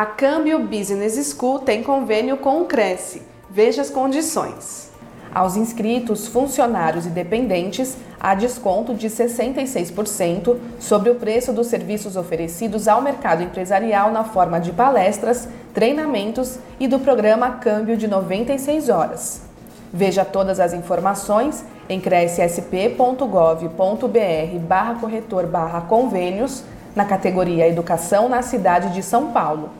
A Câmbio Business School tem convênio com o Cresce. Veja as condições. Aos inscritos, funcionários e dependentes, há desconto de 66% sobre o preço dos serviços oferecidos ao mercado empresarial na forma de palestras, treinamentos e do programa Câmbio de 96 horas. Veja todas as informações em crescsp.gov.br barra corretor barra convênios na categoria Educação na cidade de São Paulo.